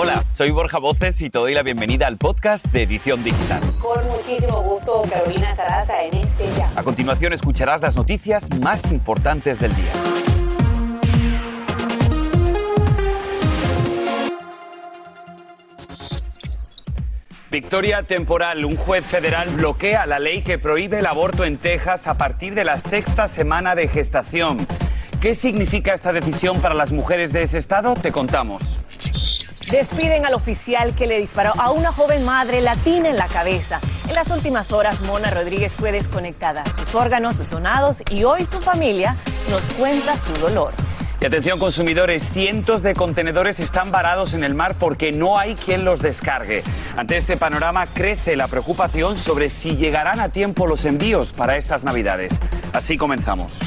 Hola, soy Borja Voces y te doy la bienvenida al podcast de Edición Digital. Con muchísimo gusto, Carolina Sarasa en este ya. A continuación escucharás las noticias más importantes del día. Victoria temporal. Un juez federal bloquea la ley que prohíbe el aborto en Texas a partir de la sexta semana de gestación. ¿Qué significa esta decisión para las mujeres de ese estado? Te contamos. Despiden al oficial que le disparó a una joven madre latina en la cabeza. En las últimas horas, Mona Rodríguez fue desconectada, sus órganos donados y hoy su familia nos cuenta su dolor. Y atención consumidores, cientos de contenedores están varados en el mar porque no hay quien los descargue. Ante este panorama crece la preocupación sobre si llegarán a tiempo los envíos para estas navidades. Así comenzamos.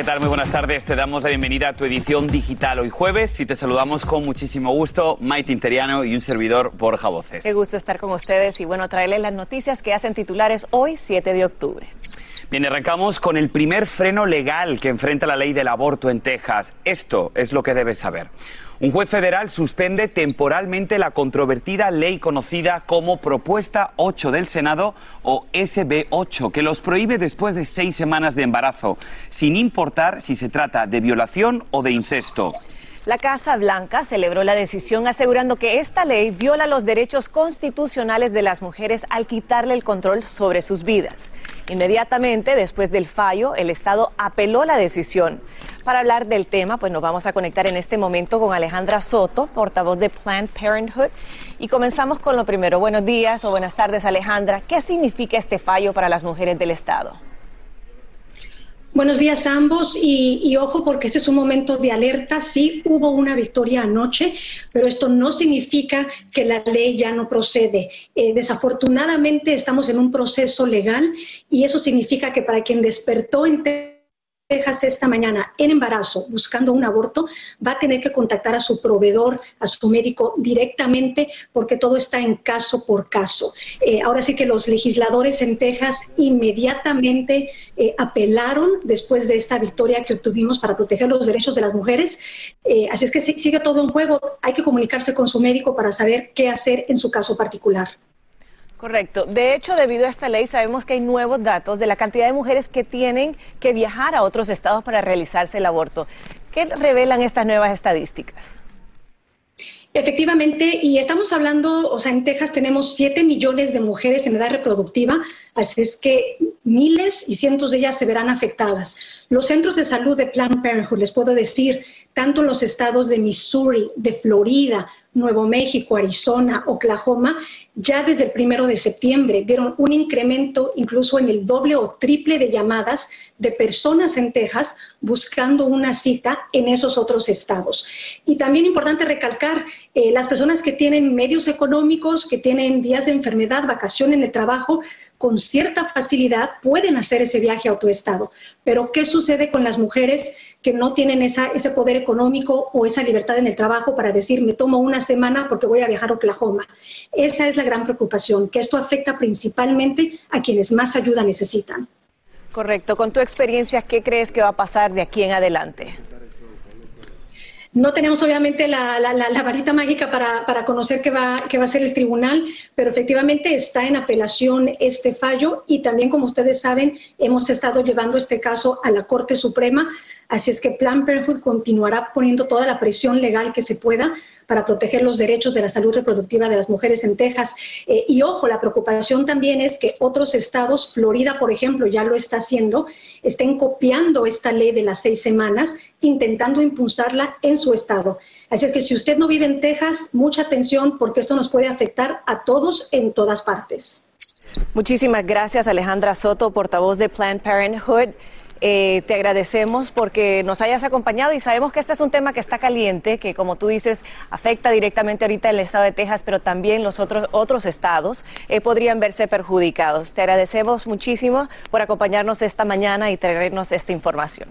¿Qué tal? Muy buenas tardes. Te damos la bienvenida a tu edición digital hoy jueves y te saludamos con muchísimo gusto, Maite Interiano y un servidor Borja Voces. Qué gusto estar con ustedes y bueno, traerles las noticias que hacen titulares hoy, 7 de octubre. Bien, arrancamos con el primer freno legal que enfrenta la ley del aborto en Texas. Esto es lo que debes saber. Un juez federal suspende temporalmente la controvertida ley conocida como Propuesta 8 del Senado o SB 8, que los prohíbe después de seis semanas de embarazo, sin importar si se trata de violación o de incesto. La Casa Blanca celebró la decisión asegurando que esta ley viola los derechos constitucionales de las mujeres al quitarle el control sobre sus vidas. Inmediatamente después del fallo, el Estado apeló la decisión. Para hablar del tema, pues nos vamos a conectar en este momento con Alejandra Soto, portavoz de Planned Parenthood. Y comenzamos con lo primero. Buenos días o buenas tardes, Alejandra. ¿Qué significa este fallo para las mujeres del Estado? Buenos días a ambos y, ojo porque este es un momento de alerta. Sí, hubo una victoria anoche, pero esto no significa que la ley ya no procede. Eh, desafortunadamente estamos en un proceso legal y eso significa que para quien despertó en Texas esta mañana en embarazo buscando un aborto, va a tener que contactar a su proveedor, a su médico directamente, porque todo está en caso por caso. Eh, ahora sí que los legisladores en Texas inmediatamente eh, apelaron después de esta victoria que obtuvimos para proteger los derechos de las mujeres. Eh, así es que sigue todo en juego. Hay que comunicarse con su médico para saber qué hacer en su caso particular. Correcto. De hecho, debido a esta ley, sabemos que hay nuevos datos de la cantidad de mujeres que tienen que viajar a otros estados para realizarse el aborto. ¿Qué revelan estas nuevas estadísticas? Efectivamente, y estamos hablando, o sea, en Texas tenemos 7 millones de mujeres en edad reproductiva, así es que miles y cientos de ellas se verán afectadas. Los centros de salud de Planned Parenthood, les puedo decir, tanto en los estados de Missouri, de Florida, Nuevo México, Arizona, Oklahoma, ya desde el primero de septiembre vieron un incremento incluso en el doble o triple de llamadas de personas en Texas buscando una cita en esos otros estados. Y también importante recalcar, eh, las personas que tienen medios económicos, que tienen días de enfermedad, vacación en el trabajo, con cierta facilidad pueden hacer ese viaje a otro estado. Pero ¿qué sucede con las mujeres que no tienen esa, ese poder económico o esa libertad en el trabajo para decir, me tomo una semana porque voy a viajar a Oklahoma? Esa es la gran preocupación, que esto afecta principalmente a quienes más ayuda necesitan. Correcto. Con tu experiencia, ¿qué crees que va a pasar de aquí en adelante? No tenemos obviamente la, varita mágica para, conocer qué va, a ser el tribunal, pero efectivamente está en apelación este fallo y también, como ustedes saben, hemos estado llevando este caso a la Corte Suprema. Así es que Planned Parenthood continuará poniendo toda la presión legal que se pueda para proteger los derechos de la salud reproductiva de las mujeres en Texas. Eh, y ojo, la preocupación también es que otros estados, Florida, por ejemplo, ya lo está haciendo, estén copiando esta ley de las seis semanas, intentando impulsarla en su estado. Así es que si usted no vive en Texas, mucha atención porque esto nos puede afectar a todos en todas partes. Muchísimas gracias, Alejandra Soto, portavoz de Planned Parenthood. Eh, te agradecemos porque nos hayas acompañado y sabemos que este es un tema que está caliente, que como tú dices, afecta directamente ahorita el estado de Texas, pero también los otros, otros estados eh, podrían verse perjudicados. Te agradecemos muchísimo por acompañarnos esta mañana y traernos esta información.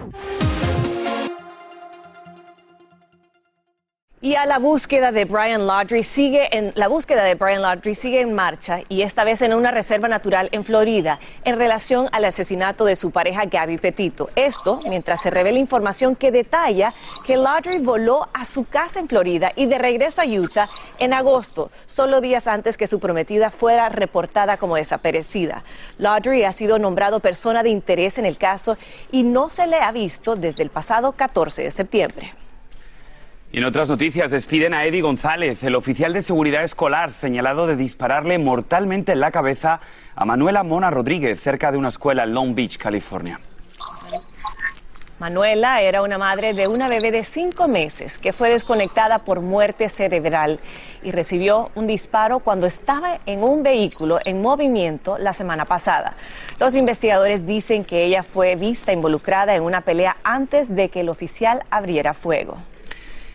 Y a la búsqueda de Brian Laundrie sigue en la búsqueda de Brian Laundrie sigue en marcha y esta vez en una reserva natural en Florida en relación al asesinato de su pareja Gabby Petito. Esto mientras se revela información que detalla que Laundrie voló a su casa en Florida y de regreso a Utah en agosto, solo días antes que su prometida fuera reportada como desaparecida. Laundrie ha sido nombrado persona de interés en el caso y no se le ha visto desde el pasado 14 de septiembre. Y en otras noticias, despiden a Eddie González, el oficial de seguridad escolar señalado de dispararle mortalmente en la cabeza a Manuela Mona Rodríguez cerca de una escuela en Long Beach, California. Manuela era una madre de una bebé de cinco meses que fue desconectada por muerte cerebral y recibió un disparo cuando estaba en un vehículo en movimiento la semana pasada. Los investigadores dicen que ella fue vista involucrada en una pelea antes de que el oficial abriera fuego.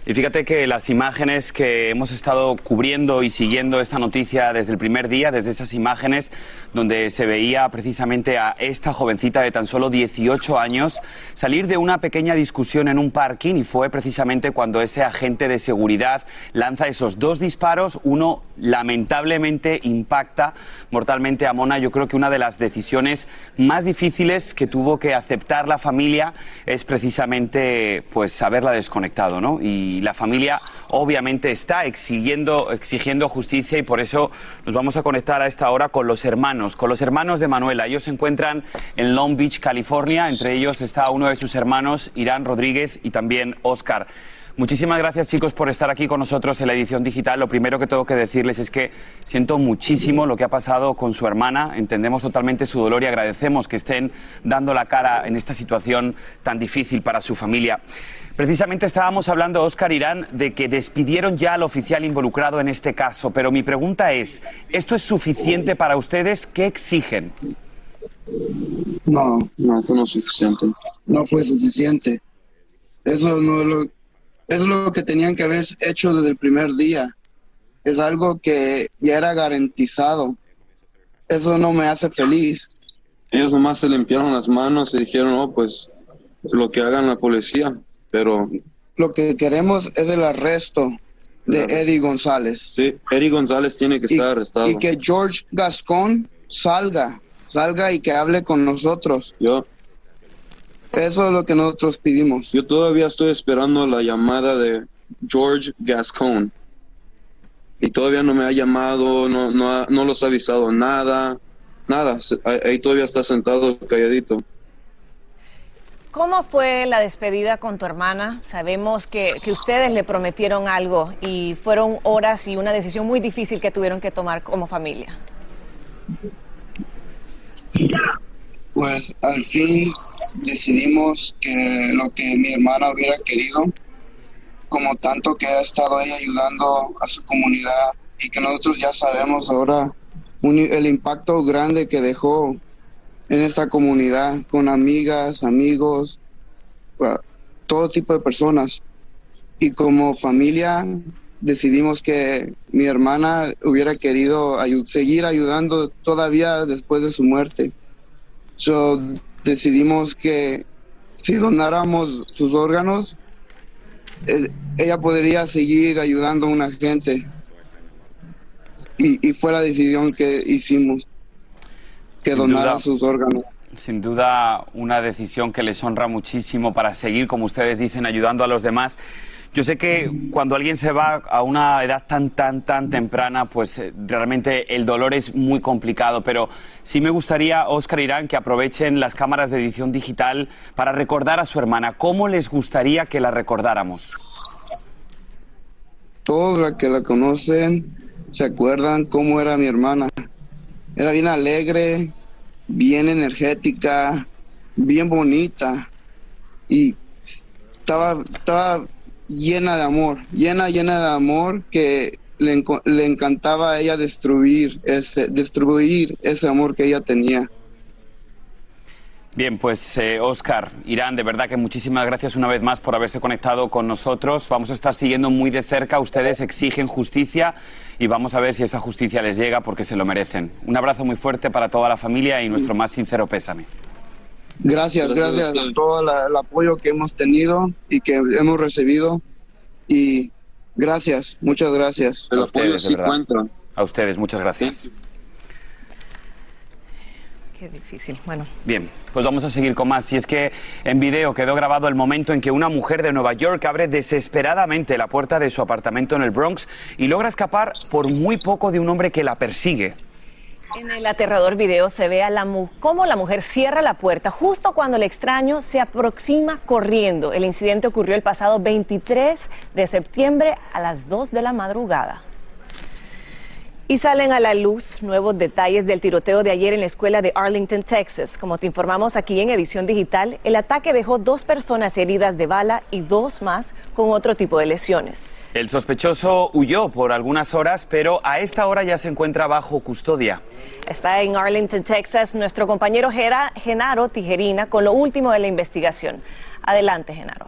Y fíjate que las imágenes que hemos estado cubriendo y siguiendo esta noticia desde el primer día, desde esas imágenes donde se veía precisamente a esta jovencita de tan solo 18 años salir de una pequeña discusión en un parking y fue precisamente cuando ese agente de seguridad lanza esos dos disparos, uno lamentablemente impacta mortalmente a Mona. Yo creo que una de las decisiones más difíciles que tuvo que aceptar la familia es precisamente pues haberla desconectado, ¿no? Y la familia obviamente está exigiendo, exigiendo justicia y por eso nos vamos a conectar a esta hora con los hermanos, con los hermanos de Manuela. Ellos se encuentran en Long Beach, California. Entre ellos está uno de sus hermanos, Irán Rodríguez, y también Oscar. Muchísimas gracias chicos por estar aquí con nosotros en la edición digital. Lo primero que tengo que decirles es que siento muchísimo lo que ha pasado con su hermana. Entendemos totalmente su dolor y agradecemos que estén dando la cara en esta situación tan difícil para su familia. Precisamente estábamos hablando, Oscar Irán, de que despidieron ya al oficial involucrado en este caso, pero mi pregunta es, ¿esto es suficiente para ustedes? ¿Qué exigen? No, no, eso no es suficiente. No fue suficiente. Eso no es lo, es lo que tenían que haber hecho desde el primer día. Es algo que ya era garantizado. Eso no me hace feliz. Ellos nomás se limpiaron las manos y dijeron, oh, pues lo que hagan la policía, pero... Lo que queremos es el arresto de Eddie González. Sí, Eddie González tiene que estar arrestado. Y que George Gascón salga, salga y que hable con nosotros. Yo, eso es lo que nosotros pedimos. Yo todavía estoy esperando la llamada de George Gascon. Y todavía no me ha llamado, no, no, no los ha avisado nada, nada. Ahí todavía está sentado calladito. ¿Cómo fue la despedida con tu hermana? Sabemos que, que, ustedes le prometieron algo y fueron horas y una decisión muy difícil que tuvieron que tomar como familia pues al fin decidimos que lo que mi hermana hubiera querido, como tanto que ha estado ella ayudando a su comunidad y que nosotros ya sabemos ahora el impacto grande que dejó en esta comunidad con amigas, amigos, todo tipo de personas. Y como familia decidimos que mi hermana hubiera querido seguir ayudando todavía después de su muerte. So, decidimos que si donáramos sus órganos, eh, ella podría seguir ayudando a una gente. Y, fue la decisión que hicimos, que donara sus órganos. Sin duda, una decisión que les honra muchísimo para seguir, como ustedes dicen, ayudando a los demás. Yo sé que cuando alguien se va a una edad tan, tan, tan temprana, pues eh, realmente el dolor es muy complicado, pero sí me gustaría, Oscar Irán, que aprovechen las cámaras de edición digital para recordar a su hermana. ¿Cómo les gustaría que la recordáramos? Todos los que la conocen se acuerdan cómo era mi hermana. Era bien alegre, bien energética, bien bonita y estaba, estaba llena de amor, llena, llena de amor que le, encantaba a ella destruir ese, destruir ese amor que ella tenía. Bien, pues eh, Oscar, Irán, de verdad que muchísimas gracias una vez más por haberse conectado con nosotros. Vamos a estar siguiendo muy de cerca. Ustedes exigen justicia y vamos a ver si esa justicia les llega porque se lo merecen. Un abrazo muy fuerte para toda la familia y nuestro más sincero pésame. Gracias, gracias, a todo el apoyo que hemos tenido y que hemos recibido. Y Gracias, muchas gracias. El A apoyo ustedes, de sí. A ustedes, muchas gracias. Qué difícil. Bueno, Bien, pues vamos a seguir con más. Y es que en video quedó grabado el momento en que una mujer de Nueva York abre desesperadamente la puerta de su apartamento en el Bronx y logra escapar por muy poco de un hombre que la persigue. En el aterrador video se ve a la cómo la mujer cierra la puerta justo cuando el extraño se aproxima corriendo. El incidente ocurrió el pasado 23 de septiembre a las 2 de la madrugada. Y salen a la luz nuevos detalles del tiroteo de ayer en la escuela de Arlington, Texas. Como te informamos aquí en edición digital, el ataque dejó dos personas heridas de bala y dos más con otro tipo de lesiones. El sospechoso huyó por algunas horas, pero a esta hora ya se encuentra bajo custodia. Está en Arlington, Texas, nuestro compañero Gera- Genaro Tijerina con lo último de la investigación. Adelante, Genaro.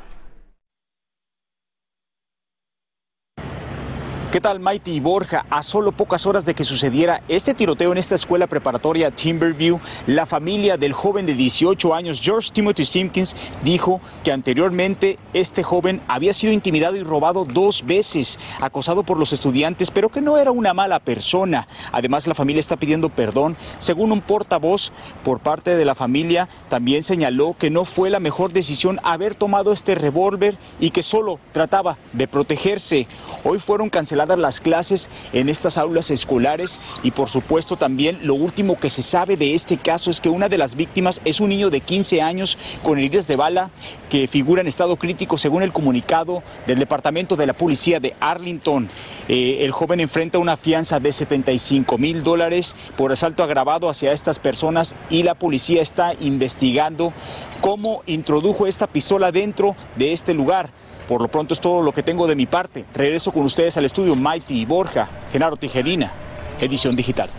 ¿Qué tal, Mighty y Borja? A solo pocas horas de que sucediera este tiroteo en esta escuela preparatoria Timberview, la familia del joven de 18 años, George Timothy Simpkins, dijo que anteriormente este joven había sido intimidado y robado dos veces, acosado por los estudiantes, pero que no era una mala persona. Además, la familia está pidiendo perdón. Según un portavoz por parte de la familia, también señaló que no fue la mejor decisión haber tomado este revólver y que solo trataba de protegerse. Hoy fueron las clases en estas aulas escolares y por supuesto también lo último que se sabe de este caso es que una de las víctimas es un niño de 15 años con heridas de bala que figura en estado crítico según el comunicado del Departamento de la Policía de Arlington. Eh, el joven enfrenta una fianza de 75 mil dólares por asalto agravado hacia estas personas y la policía está investigando cómo introdujo esta pistola dentro de este lugar. Por lo pronto es todo lo que tengo de mi parte. Regreso con ustedes al estudio Mighty y Borja, Genaro Tijerina, edición digital.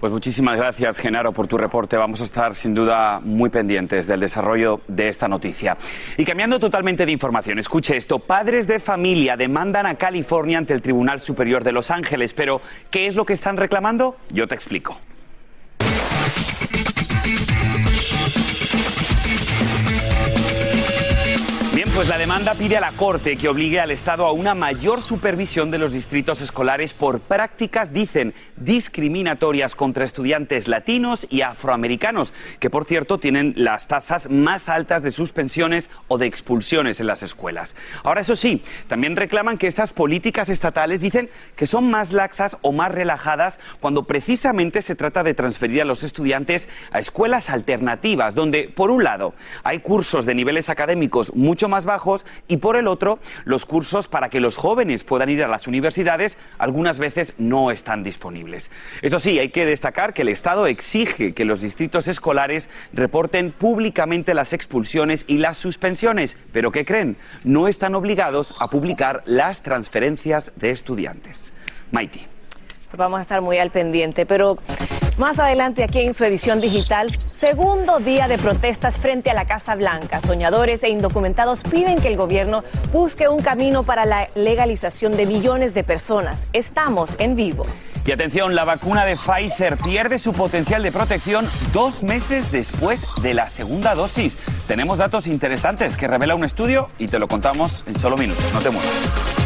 Pues muchísimas gracias, Genaro, por tu reporte. Vamos a estar sin duda muy pendientes del desarrollo de esta noticia. Y cambiando totalmente de información, escuche esto. Padres de familia demandan a California ante el Tribunal Superior de Los Ángeles. Pero, ¿qué es lo que están reclamando? Yo te explico. Pues la demanda pide a la Corte que obligue al Estado a una mayor supervisión de los distritos escolares por prácticas, dicen, discriminatorias contra estudiantes latinos y afroamericanos, que por cierto tienen las tasas más altas de suspensiones o de expulsiones en las escuelas. Ahora, eso sí, también reclaman que estas políticas estatales dicen que son más laxas o más relajadas cuando precisamente se trata de transferir a los estudiantes a escuelas alternativas, donde, por un lado, hay cursos de niveles académicos mucho más bajos y por el otro, los cursos para que los jóvenes puedan ir a las universidades algunas veces no están disponibles. Eso sí, hay que destacar que el Estado exige que los distritos escolares reporten públicamente las expulsiones y las suspensiones, pero ¿qué creen? No están obligados a publicar las transferencias de estudiantes. Pues Vamos a estar muy al pendiente, pero más adelante aquí en su edición digital, segundo día de protestas frente a la Casa Blanca. Soñadores e indocumentados piden que el gobierno busque un camino para la legalización de millones de personas. Estamos en vivo. Y atención, la vacuna de Pfizer pierde su potencial de protección dos meses después de la segunda dosis. Tenemos datos interesantes que revela un estudio y te lo contamos en solo minutos. No te muevas.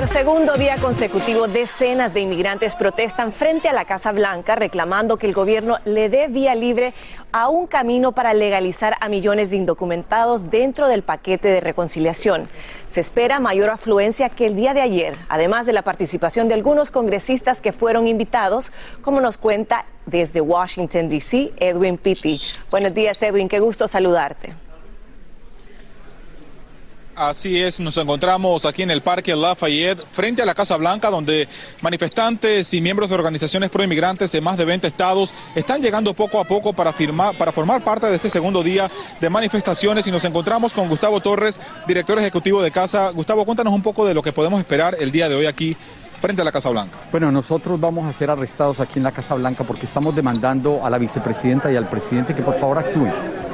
Por segundo día consecutivo, decenas de inmigrantes protestan frente a la Casa Blanca reclamando que el gobierno le dé vía libre a un camino para legalizar a millones de indocumentados dentro del paquete de reconciliación. Se espera mayor afluencia que el día de ayer, además de la participación de algunos congresistas que fueron invitados, como nos cuenta desde Washington, D.C., Edwin Pitti. Buenos días, Edwin, qué gusto saludarte. Así es, nos encontramos aquí en el Parque Lafayette, frente a la Casa Blanca, donde manifestantes y miembros de organizaciones pro inmigrantes de más de 20 estados están llegando poco a poco para, firmar, para formar parte de este segundo día de manifestaciones. Y nos encontramos con Gustavo Torres, director ejecutivo de Casa. Gustavo, cuéntanos un poco de lo que podemos esperar el día de hoy aquí frente a la Casa Blanca. Bueno, nosotros vamos a ser arrestados aquí en la Casa Blanca porque estamos demandando a la vicepresidenta y al presidente que por favor actúen.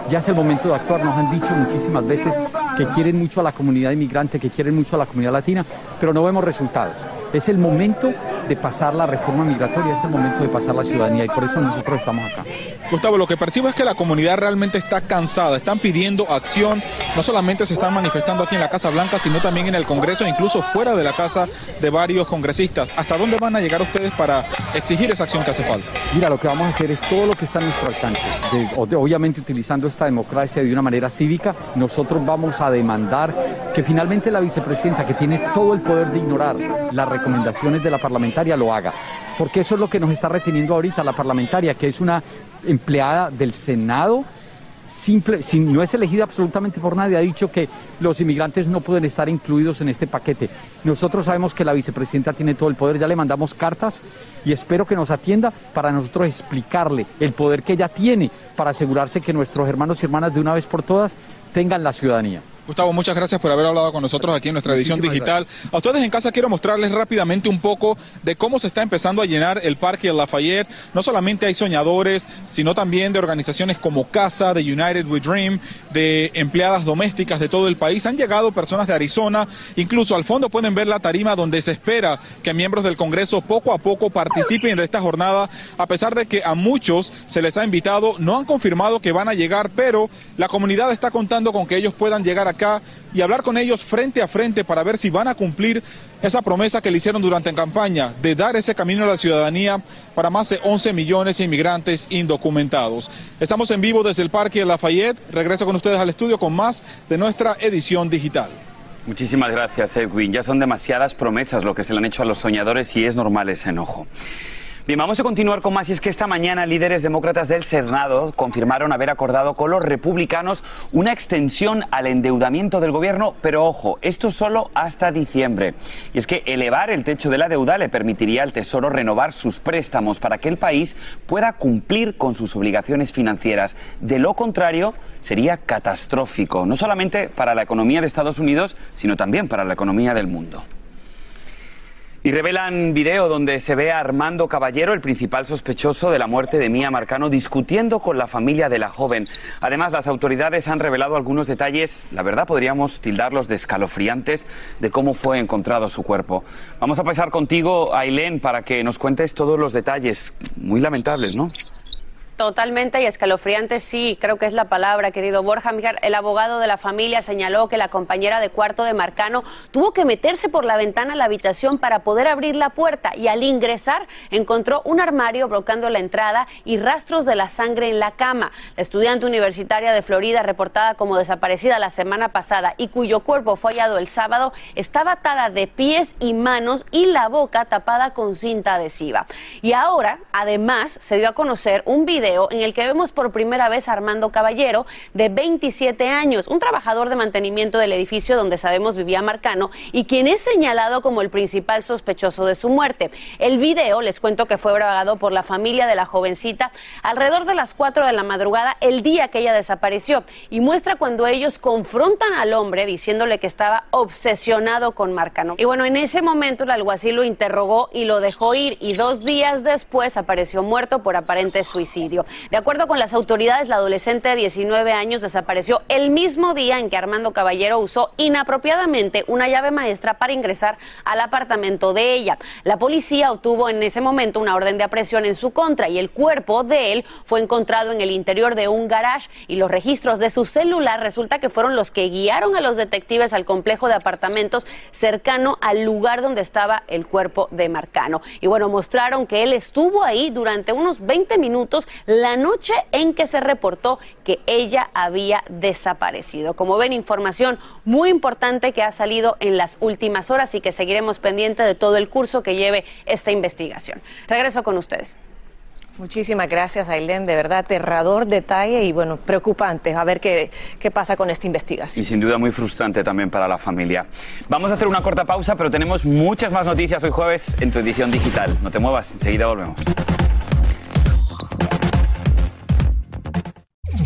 Ya es el momento de actuar, nos han dicho muchísimas veces que quieren mucho a la comunidad inmigrante, que quieren mucho a la comunidad latina, pero no vemos resultados. Es el momento de pasar la reforma migratoria, es el momento de pasar la ciudadanía y por eso nosotros estamos acá. Gustavo, lo que percibo es que la comunidad realmente está cansada, están pidiendo acción, no solamente se están manifestando aquí en la Casa Blanca, sino también en el Congreso e incluso fuera de la casa de varios congresistas. ¿Hasta dónde van a llegar ustedes para exigir esa acción que hace falta? Mira, lo que vamos a hacer es todo lo que está a nuestro alcance. obviamente utilizando esta democracia de una manera cívica, nosotros vamos a demandar que finalmente la vicepresidenta, que tiene todo el poder de ignorar las recomendaciones de la parlamentaria, lo haga porque eso es lo que nos está reteniendo ahorita la parlamentaria, que es una empleada del Senado, simple, no es elegida absolutamente por nadie, ha dicho que los inmigrantes no pueden estar incluidos en este paquete. Nosotros sabemos que la vicepresidenta tiene todo el poder, ya le mandamos cartas y espero que nos atienda para nosotros explicarle el poder que ella tiene para asegurarse que nuestros hermanos y hermanas de una vez por todas tengan la ciudadanía. Gustavo, muchas gracias por haber hablado con nosotros aquí en nuestra edición digital. A ustedes en casa quiero mostrarles rápidamente un poco de cómo se está empezando a llenar el Parque de Lafayette. No solamente hay soñadores, sino también de organizaciones como Casa, de United We Dream, de empleadas domésticas de todo el país. Han llegado personas de Arizona, incluso al fondo pueden ver la tarima donde se espera que miembros del Congreso poco a poco participen de esta jornada, a pesar de que a muchos se les ha invitado, no han confirmado que van a llegar, pero la comunidad está contando con que ellos puedan llegar a y hablar con ellos frente a frente para ver si van a cumplir esa promesa que le hicieron durante la campaña de dar ese camino a la ciudadanía para más de 11 millones de inmigrantes indocumentados. Estamos en vivo desde el Parque de Lafayette. Regreso con ustedes al estudio con más de nuestra edición digital. Muchísimas gracias, Edwin. Ya son demasiadas promesas lo que se le han hecho a los soñadores y es normal ese enojo. Bien, vamos a continuar con más y es que esta mañana líderes demócratas del Senado confirmaron haber acordado con los republicanos una extensión al endeudamiento del gobierno, pero ojo, esto solo hasta diciembre. Y es que elevar el techo de la deuda le permitiría al Tesoro renovar sus préstamos para que el país pueda cumplir con sus obligaciones financieras. De lo contrario, sería catastrófico, no solamente para la economía de Estados Unidos, sino también para la economía del mundo. Y revelan video donde se ve a Armando Caballero, el principal sospechoso de la muerte de Mía Marcano, discutiendo con la familia de la joven. Además, las autoridades han revelado algunos detalles, la verdad podríamos tildarlos de escalofriantes, de cómo fue encontrado su cuerpo. Vamos a pasar contigo, Ailén, para que nos cuentes todos los detalles. Muy lamentables, ¿no? Totalmente y escalofriante, sí, creo que es la palabra, querido Borja. El abogado de la familia señaló que la compañera de cuarto de Marcano tuvo que meterse por la ventana a la habitación para poder abrir la puerta y al ingresar encontró un armario bloqueando la entrada y rastros de la sangre en la cama. La estudiante universitaria de Florida, reportada como desaparecida la semana pasada y cuyo cuerpo fue hallado el sábado, estaba atada de pies y manos y la boca tapada con cinta adhesiva. Y ahora, además, se dio a conocer un video en el que vemos por primera vez a Armando Caballero, de 27 años, un trabajador de mantenimiento del edificio donde sabemos vivía Marcano y quien es señalado como el principal sospechoso de su muerte. El video, les cuento que fue grabado por la familia de la jovencita alrededor de las 4 de la madrugada el día que ella desapareció y muestra cuando ellos confrontan al hombre diciéndole que estaba obsesionado con Marcano. Y bueno, en ese momento el alguacil lo interrogó y lo dejó ir y dos días después apareció muerto por aparente suicidio. De acuerdo con las autoridades, la adolescente de 19 años desapareció el mismo día en que Armando Caballero usó inapropiadamente una llave maestra para ingresar al apartamento de ella. La policía obtuvo en ese momento una orden de aprehensión en su contra y el cuerpo de él fue encontrado en el interior de un garage y los registros de su celular resulta que fueron los que guiaron a los detectives al complejo de apartamentos cercano al lugar donde estaba el cuerpo de Marcano. Y bueno, mostraron que él estuvo ahí durante unos 20 minutos la noche en que se reportó que ella había desaparecido. Como ven, información muy importante que ha salido en las últimas horas y que seguiremos pendiente de todo el curso que lleve esta investigación. Regreso con ustedes. Muchísimas gracias, Ailén. De verdad, aterrador detalle y, bueno, preocupante. A ver qué, qué pasa con esta investigación. Y sin duda muy frustrante también para la familia. Vamos a hacer una corta pausa, pero tenemos muchas más noticias hoy jueves en tu edición digital. No te muevas, enseguida volvemos.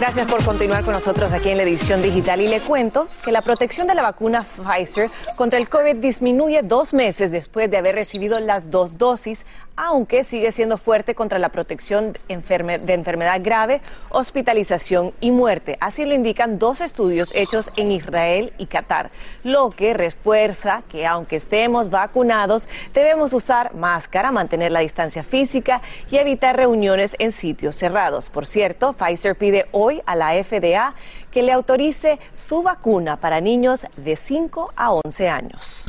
Gracias por continuar con nosotros aquí en la edición digital y le cuento que la protección de la vacuna Pfizer contra el COVID disminuye dos meses después de haber recibido las dos dosis, aunque sigue siendo fuerte contra la protección de enfermedad grave, hospitalización y muerte. Así lo indican dos estudios hechos en Israel y Qatar, lo que refuerza que aunque estemos vacunados, debemos usar máscara, mantener la distancia física y evitar reuniones en sitios cerrados. Por cierto, Pfizer pide a la FDA que le autorice su vacuna para niños de 5 a 11 años.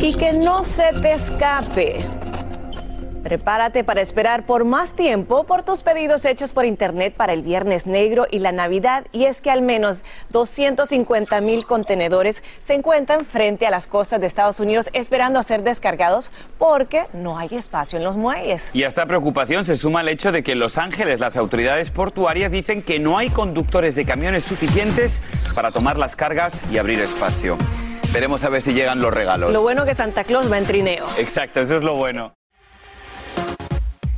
Y que no se te escape. Prepárate para esperar por más tiempo por tus pedidos hechos por Internet para el Viernes Negro y la Navidad. Y es que al menos 250 mil contenedores se encuentran frente a las costas de Estados Unidos esperando a ser descargados porque no hay espacio en los muelles. Y a esta preocupación se suma el hecho de que en Los Ángeles las autoridades portuarias dicen que no hay conductores de camiones suficientes para tomar las cargas y abrir espacio. Veremos a ver si llegan los regalos. Lo bueno que Santa Claus va en trineo. Exacto, eso es lo bueno.